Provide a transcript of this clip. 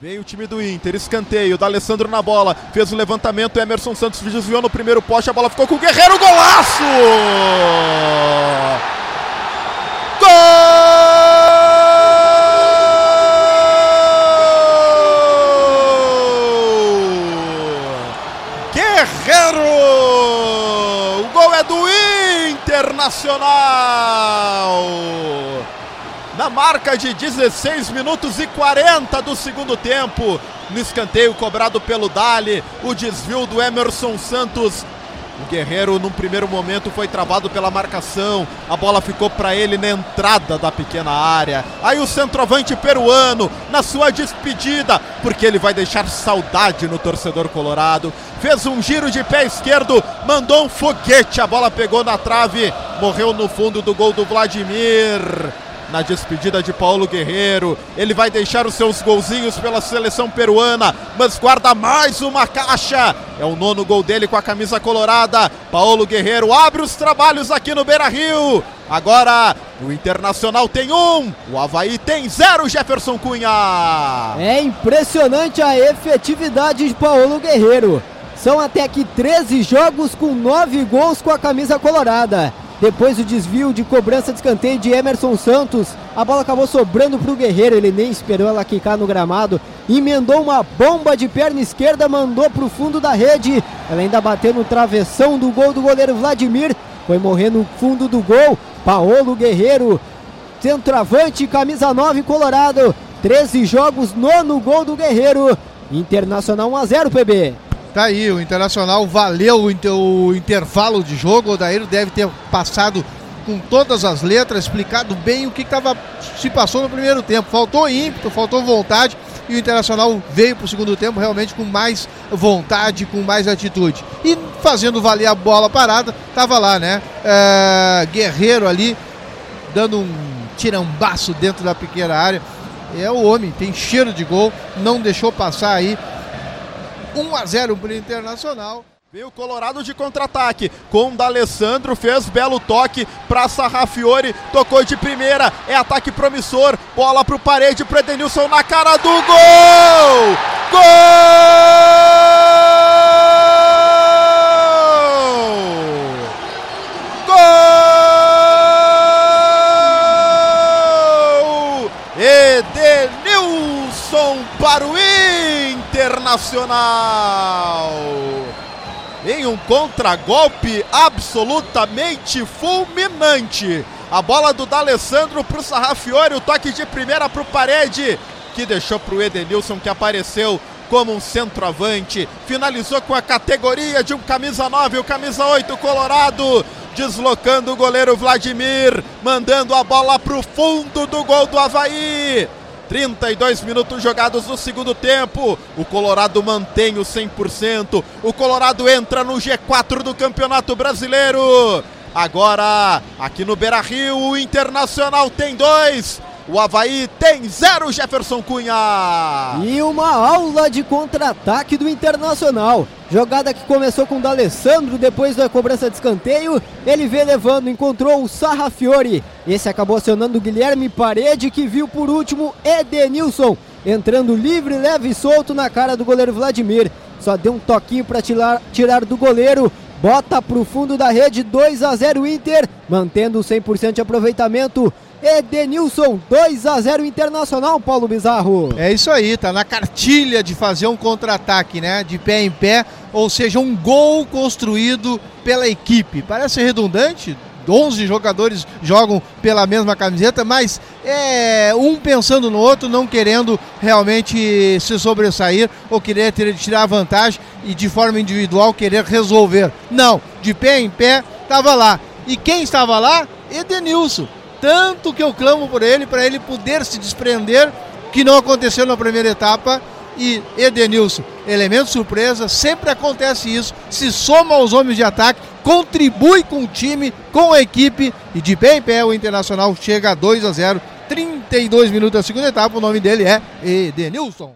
Vem o time do Inter, escanteio, da Alessandro na bola, fez o levantamento, Emerson Santos desviou no primeiro poste, a bola ficou com o Guerreiro, golaço! Gol! Guerreiro! O gol é do Internacional! Na marca de 16 minutos e 40 do segundo tempo. No escanteio cobrado pelo Dali, o desvio do Emerson Santos. O Guerreiro, num primeiro momento, foi travado pela marcação. A bola ficou para ele na entrada da pequena área. Aí o centroavante peruano, na sua despedida, porque ele vai deixar saudade no torcedor colorado. Fez um giro de pé esquerdo, mandou um foguete. A bola pegou na trave, morreu no fundo do gol do Vladimir na despedida de Paulo Guerreiro. Ele vai deixar os seus golzinhos pela seleção peruana, mas guarda mais uma caixa. É o nono gol dele com a camisa colorada. Paulo Guerreiro abre os trabalhos aqui no Beira Rio. Agora o Internacional tem um, o Havaí tem zero, Jefferson Cunha. É impressionante a efetividade de Paulo Guerreiro. São até aqui 13 jogos com 9 gols com a camisa colorada. Depois o desvio de cobrança de escanteio de Emerson Santos. A bola acabou sobrando para o Guerreiro. Ele nem esperou ela quicar no gramado. Emendou uma bomba de perna esquerda, mandou para o fundo da rede. Ela ainda bateu no travessão do gol do goleiro Vladimir. Foi morrer no fundo do gol. Paolo Guerreiro, centroavante, camisa 9 Colorado. 13 jogos, nono gol do Guerreiro. Internacional 1 a 0 PB. Tá aí, o Internacional valeu o intervalo de jogo. O Odair deve ter passado com todas as letras, explicado bem o que tava, se passou no primeiro tempo. Faltou ímpeto, faltou vontade e o Internacional veio para o segundo tempo realmente com mais vontade, com mais atitude. E fazendo valer a bola parada, tava lá, né? É, Guerreiro ali, dando um tirambaço dentro da pequena área. É o homem, tem cheiro de gol, não deixou passar aí 1 a 0 para o Internacional. Veio o Colorado de contra-ataque com o D'Alessandro, fez belo toque para Sarrafiore, tocou de primeira, é ataque promissor, bola para o parede, para Edenilson na cara do gol! Gol! Gol! Edenilson para o Internacional. Em um contragolpe absolutamente fulminante. A bola do D'Alessandro para o Sarrafiore, o toque de primeira para o Parede, que deixou para o Edenilson, que apareceu como um centroavante. Finalizou com a categoria de um camisa 9, o camisa 8 Colorado. Deslocando o goleiro Vladimir, mandando a bola para o fundo do gol do Havaí. 32 minutos jogados no segundo tempo. O Colorado mantém o 100%. O Colorado entra no G4 do Campeonato Brasileiro. Agora, aqui no Beira Rio, o Internacional tem dois. O Havaí tem zero, Jefferson Cunha. E uma aula de contra-ataque do Internacional. Jogada que começou com o D'Alessandro depois da cobrança de escanteio. Ele veio levando, encontrou o Sarrafiore. Esse acabou acionando o Guilherme Parede, que viu por último Edenilson. Entrando livre, leve e solto na cara do goleiro Vladimir. Só deu um toquinho para tirar, tirar do goleiro. Bota para o fundo da rede, 2 a 0 Inter, mantendo 100% de aproveitamento. Edenilson, 2 a 0 Internacional, Paulo Bizarro. É isso aí, tá na cartilha de fazer um contra-ataque, né? De pé em pé, ou seja, um gol construído pela equipe. Parece redundante, 11 jogadores jogam pela mesma camiseta, mas é um pensando no outro, não querendo realmente se sobressair ou querer tirar vantagem e de forma individual querer resolver. Não, de pé em pé, estava lá. E quem estava lá? Edenilson tanto que eu clamo por ele, para ele poder se desprender, que não aconteceu na primeira etapa. E Edenilson, elemento surpresa, sempre acontece isso, se soma aos homens de ataque, contribui com o time, com a equipe. E de pé em pé o Internacional chega a 2 a 0, 32 minutos da segunda etapa, o nome dele é Edenilson.